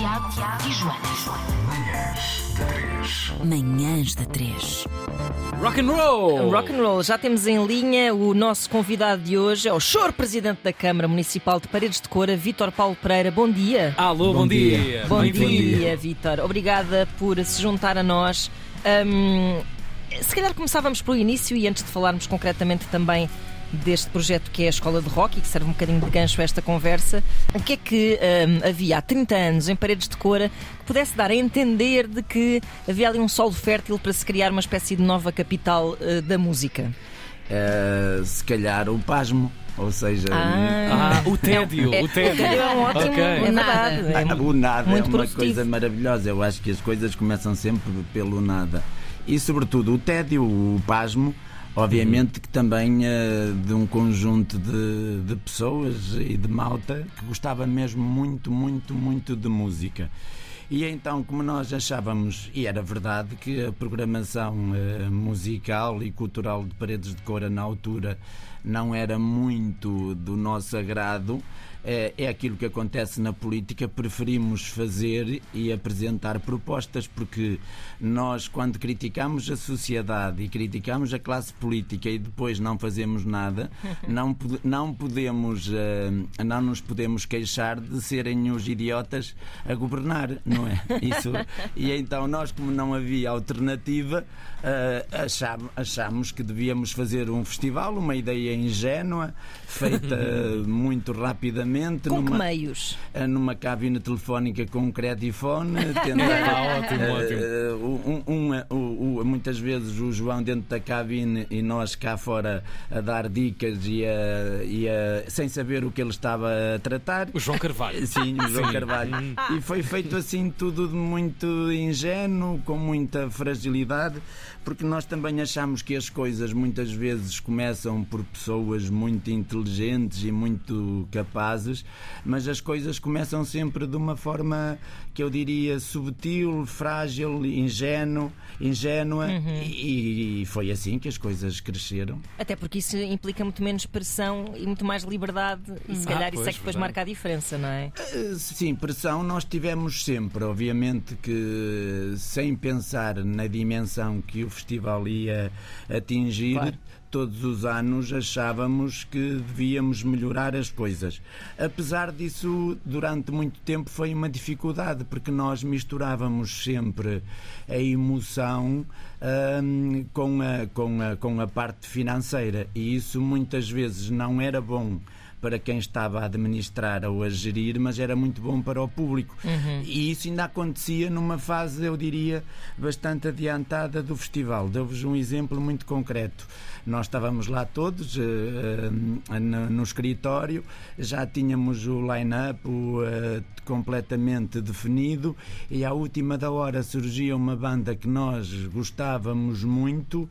Tiago, Tiago e Joana. Manhãs da 3. Manhãs da 3. Rock and roll! Rock and roll, já temos em linha o nosso convidado de hoje, é o Chor Presidente da Câmara Municipal de Paredes de Cora, Vítor Paulo Pereira. Bom dia. Alô, bom, dia. Bom Bem-vindo. dia, Vítor. Obrigada por se juntar a nós. Hum, se calhar começávamos pelo início e antes de falarmos concretamente também deste projeto que é a Escola de Rock e que serve um bocadinho de gancho a esta conversa, o que é que hum, havia há 30 anos em Paredes de Cora que pudesse dar a entender de que havia ali um solo fértil para se criar uma espécie de nova capital eh, da música? Eh, se calhar o pasmo, ou seja, Ah, o tédio, É, o tédio. é um ótimo. Ok. É verdade. É Ah, o nada é muito uma produtivo. coisa maravilhosa. Eu acho que as coisas começam sempre pelo nada. E, sobretudo, o tédio, o pasmo, obviamente que também eh, de um conjunto de, de pessoas e de malta que gostava mesmo muito, muito, muito de música. E então, como nós achávamos, e era verdade, que a programação eh, musical e cultural de Paredes de Cora na altura não era muito do nosso agrado, é, é aquilo que acontece na política, preferimos fazer e apresentar propostas, porque nós, quando criticamos a sociedade e criticamos a classe política e depois não fazemos nada, não, não podemos, eh, não nos podemos queixar de serem os idiotas a governar, não é? Isso. E então nós, como não havia alternativa, eh, achamos que devíamos fazer um festival, uma ideia ingênua, feita muito rapidamente, Com que numa, meios? eh, numa cabine telefónica com um credifone, tentar, Ah, ótimo, eh, ótimo. eh, um- um- muitas vezes o João dentro da cabine e nós cá fora a dar dicas e, a- e a- sem saber o que ele estava a tratar. O João Carvalho. Sim, o João Sim. Carvalho. E foi feito assim tudo de muito ingênuo, com muita fragilidade, porque nós também achamos que as coisas muitas vezes começam por pessoas muito inteligentes e muito capazes, mas as coisas começam sempre de uma forma que eu diria subtil, frágil, ingênuo, ingênua, e, e foi assim que as coisas cresceram. Até porque isso implica muito menos pressão e muito mais liberdade, e se calhar isso é pois, que depois verdade. marca a diferença, não é? Eh, Sim, pressão nós tivemos sempre. Obviamente que sem pensar na dimensão que o festival ia atingir, Claro. Todos os anos achávamos que devíamos melhorar as coisas. Apesar disso, durante muito tempo foi uma dificuldade, porque nós misturávamos sempre a emoção hum, com, a, com, a, com a parte financeira e isso muitas vezes não era bom para quem estava a administrar ou a gerir, mas era muito bom para o público. E isso ainda acontecia numa fase, eu diria, bastante adiantada do festival. Dou-vos um exemplo muito concreto. Nós estávamos lá todos eh, eh, no, no escritório, já tínhamos o line-up eh, completamente definido e à última da hora surgia uma banda que nós gostávamos muito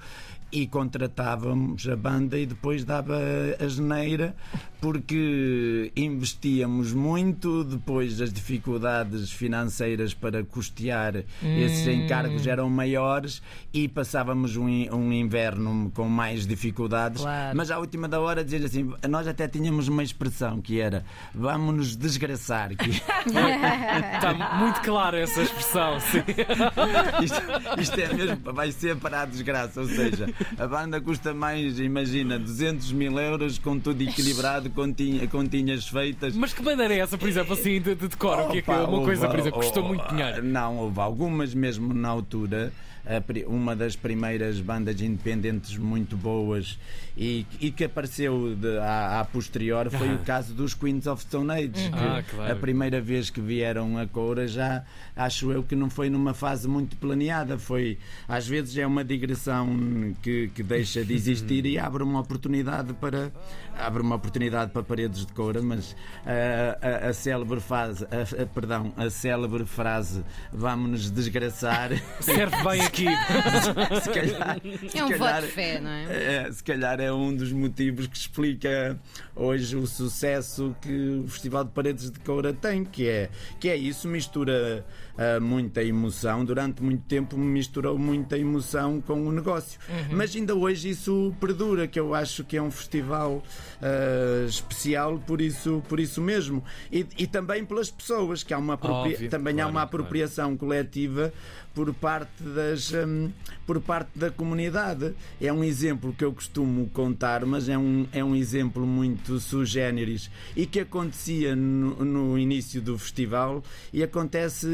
e contratávamos a banda e depois dava a geneira porque investíamos muito, depois as dificuldades financeiras para custear esses encargos eram maiores e passávamos um, um inverno com mais dificuldades. Claro. Mas à última da hora dizer assim, nós até tínhamos uma expressão que era vamos nos desgraçar. Que Está muito clara essa expressão, sim. isto, isto é mesmo, vai ser para a desgraça. Ou seja, a banda custa mais, imagina, 200 mil euros com tudo equilibrado, continha, continhas feitas. Mas que maneira é essa, por exemplo, assim, de, de que é que Opa, uma coisa, por exemplo, custou muito dinheiro? Não, houve algumas mesmo na altura. A Uma das primeiras bandas independentes muito boas e, e que apareceu de, à, à posterior foi o caso dos Queens of Stone Age. que Ah, claro. A primeira vez que vieram a Coura já acho eu que não foi numa fase muito planeada. Foi às vezes é uma digressão que, que deixa de existir e abre uma oportunidade para abre uma oportunidade para paredes de coura, mas ah, a, a célebre frase, a, a- perdão, a célebre frase vamos-nos desgraçar. Serve bem aqui. se calhar, se É um voto calhar- de fé, não é? é, se calhar é um dos motivos que explica hoje o sucesso que o Festival de Paredes de Coura tem, que é, que é isso, mistura ah, muita emoção. Durante muito tempo misturou muita emoção com o negócio. Uhum. Mas ainda hoje isso perdura, que eu acho que é um festival ah, especial por isso, por isso mesmo. E, e também pelas pessoas, que há uma apropria- Óbvio, também há claro, uma claro. apropriação coletiva por parte das hum, por parte da comunidade. É um exemplo que eu costumo contar, mas é um, é um exemplo muito sui generis e que acontecia no, no início do festival e acontece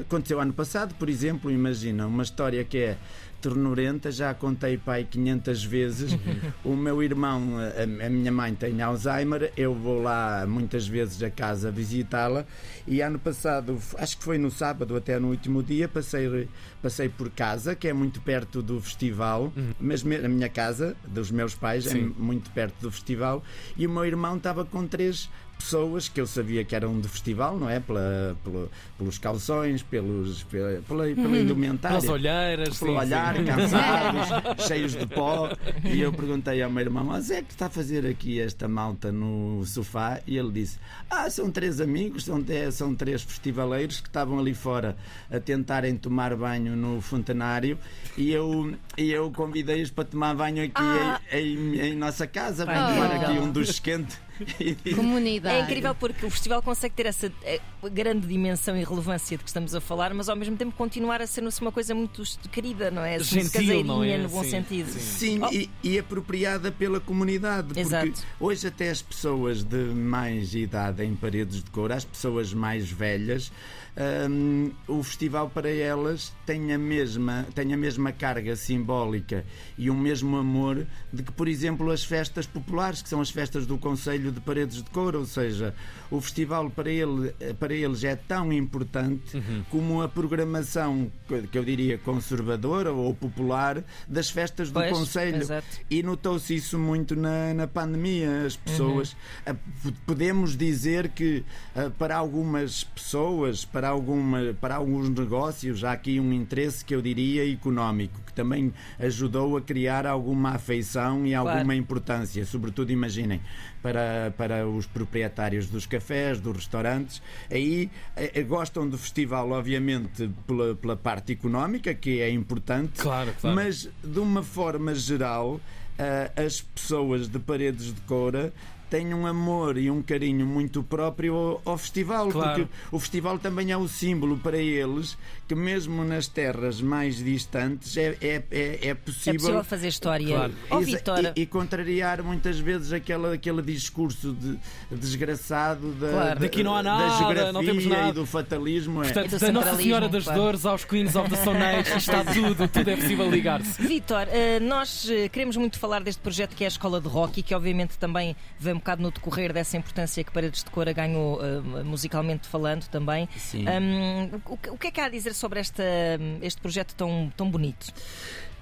aconteceu ano passado, por exemplo, imagina, uma história que é ternurenta, já contei pai 500 vezes. O meu irmão, a, a minha mãe tem Alzheimer, eu vou lá muitas vezes a casa visitá-la. E ano passado, acho que foi no sábado até no último dia, passei, passei por casa, que é muito perto do festival, mas me- a minha casa, dos meus pais, é Sim. muito perto do festival, e o meu irmão estava com três pessoas que eu sabia que eram do festival, não é? Pela, pelo- pelos calções, pelos, pela, pela, pela indumentária As olheiras, pelo sim, olhar, sim. cansados, cheios de pó. E eu perguntei ao meu irmão: Mas é que está a fazer aqui esta malta no sofá? E ele disse: Ah, são três amigos, são, são três festivaleiros que estavam ali fora a tentarem tomar banho no fontanário. E eu, e eu convidei-os para tomar banho aqui Ah. em, em- em nossa casa. Vem Ah. tomar aqui um dos quentes. Comunidade. É incrível porque o festival consegue ter essa eh, grande dimensão e relevância de que estamos a falar, mas ao mesmo tempo continuar a ser uma coisa muito querida, não é? Assim, Gentil, caseirinha, não é? no bom Sim, sentido. sim. Sim, Oh. e, e apropriada pela comunidade. Porque Exato. hoje até as pessoas de mais idade em paredes de cor, as pessoas mais velhas, hum, o festival para elas tem a, mesma, tem a mesma carga simbólica e o mesmo amor de que, por exemplo, as festas populares, que são as festas do Conselho de Paredes de Cor, ou seja, o festival para, ele, para eles é tão importante como a programação, que eu diria conservadora ou popular, das festas do Pois, Conselho. exato. E notou-se isso muito na, na pandemia. As pessoas. ah, p- Podemos dizer que para algumas pessoas, para, alguma, para alguns negócios, há aqui um interesse que eu diria económico, que também ajudou a criar alguma afeição e Claro. alguma importância. Sobretudo, imaginem, para, para os proprietários dos cafés, dos restaurantes, aí eh, eh, gostam do festival, obviamente, pela, pela parte económica, que é importante, Claro, claro. mas de uma forma geral, as pessoas de paredes de coura têm um amor e um carinho muito próprio ao, ao festival, Claro. porque o festival também é o símbolo para eles que mesmo nas terras mais distantes é, é, é, é É possível possível fazer história. Claro. E, e contrariar muitas vezes aquele, aquele discurso de, desgraçado da, Claro. da, Daqui não há da nada, geografia não temos nada. e do fatalismo. é. Portanto, do da Nossa Senhora das claro. Dores aos Queens of the Stone Age, está tudo, tudo é possível ligar-se. Vitor, eh, nós eh, queremos muito falar deste projeto que é a Escola de Rock e que obviamente também vem um bocado no decorrer dessa importância que Paredes de Cora ganhou eh, musicalmente falando também. Sim. Hum, o, que- o que é que há a dizer sobre esta, este projeto tão, tão bonito?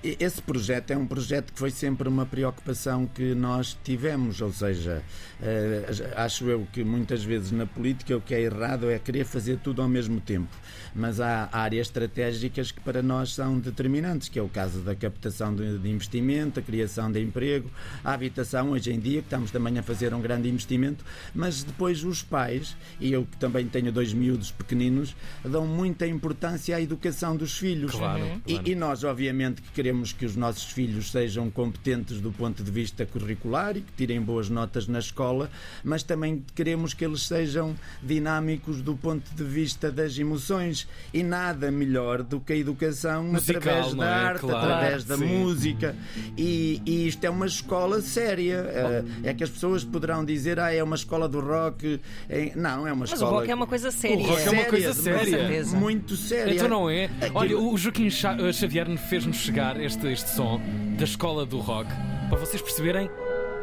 E- Esse projeto é um projeto que foi sempre uma preocupação que nós tivemos, ou seja, eh, acho eu que muitas vezes na política o que é errado é querer fazer tudo ao mesmo tempo. Mas há áreas estratégicas que para nós são determinantes, que é o caso da captação de, investimento, a criação de emprego, a habitação hoje em dia, que estamos também a fazer um grande investimento, mas depois os pais, e eu que também tenho dois miúdos pequeninos, dão muita importância à educação dos filhos. Claro, E- claro. e nós, obviamente, que queremos que os nossos filhos sejam competentes do ponto de vista curricular e que tirem boas notas na escola, mas também queremos que eles sejam dinâmicos do ponto de vista das emoções. E nada melhor do que a educação Musical, através da é? arte, Claro, através da sim. música. E, e isto é uma escola séria. Eh, É que as pessoas poderão dizer, ah, é uma escola do rock. Eh, Não, é uma Mas o escola. rock é uma coisa séria. rock é uma coisa séria. Com certeza. Muito séria. Então não é? Aquilo- Olha, o Joaquim eh, Xavier fez-nos chegar este, este som da escola do rock para vocês perceberem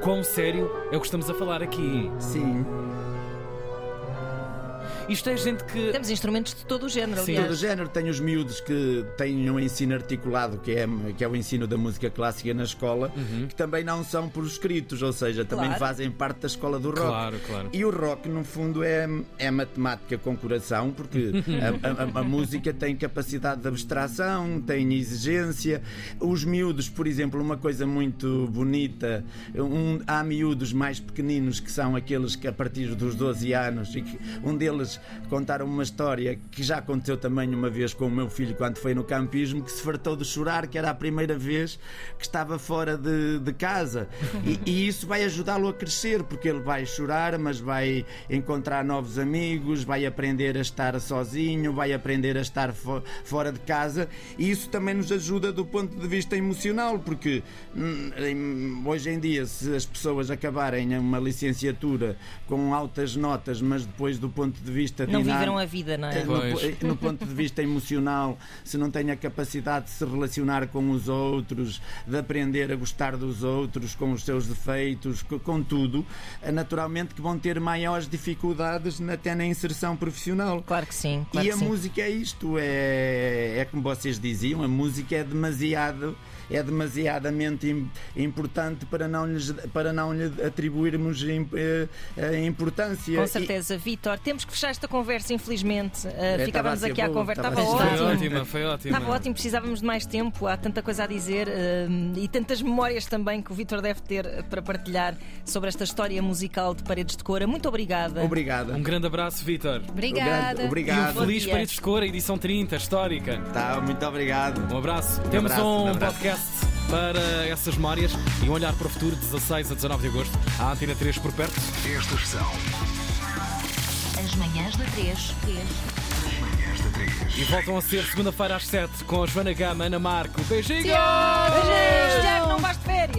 quão sério é o que estamos a falar aqui. Sim. Isto é gente que. Temos instrumentos de todo o género, Sim. aliás. Todo o género. Tem os miúdos que têm um ensino articulado, que é, que é o ensino da música clássica na escola, que também não são por escritos, ou seja, também Claro. fazem parte da escola do rock. Claro, claro. E o rock, no fundo, é, é matemática com coração, porque a, a- a música tem capacidade de abstração, tem exigência. Os miúdos, por exemplo, uma coisa muito bonita, um- há miúdos mais pequeninos que são aqueles que a partir dos 12 anos, e que um deles vezes contaram uma história que já aconteceu também uma vez com o meu filho quando foi no campismo, que se fartou de chorar, que era a primeira vez que estava fora de, de casa. E, e isso vai ajudá-lo a crescer, porque ele vai chorar, mas vai encontrar novos amigos, vai aprender a estar sozinho, vai aprender a estar fo- fora de casa. E isso também nos ajuda do ponto de vista emocional, porque hum, hoje em dia, se as pessoas acabarem uma licenciatura com altas notas, mas depois do ponto de vista Não dinâmico- viveram a vida, não é? no, no ponto de vista emocional, se não têm a capacidade de se relacionar com os outros, de aprender a gostar dos outros, com os seus defeitos, co- com, tudo, eh, naturalmente que vão ter maiores dificuldades até na inserção profissional. Claro que sim. Claro e que a sim. música é isto, é, é como vocês diziam, a música é demasiado é demasiadamente im- importante para não, lhes, para não lhe atribuirmos eh, eh, importância. Com E- certeza, Vítor. Temos que fechar esta conversa, infelizmente. Uh, ficávamos aqui à conversa. estava Foi ótimo. ótima, foi ótima. Estava ótimo, precisávamos de mais tempo, há tanta coisa a dizer uh, e tantas memórias também que o Vítor deve ter para partilhar sobre esta história musical de Paredes de Cora. Muito obrigada. Obrigado. Um grande abraço, Vitor. Obrigada. E um Obrigado. feliz. Paredes de Cor, edição 30, histórica. Tá, muito obrado. Um abraço. Temos abraço, um um abraço. podcast para essas memórias e um olhar para o futuro, 16 a 19 de agosto. A Antena 3 por perto. Estas são As manhãs da 3. as manhãs da 3. E voltam a ser segunda-feira às 7 com a Joana Gama, Ana Marco. Beijinhos! Beijinhos, Tiago, não vais de férias.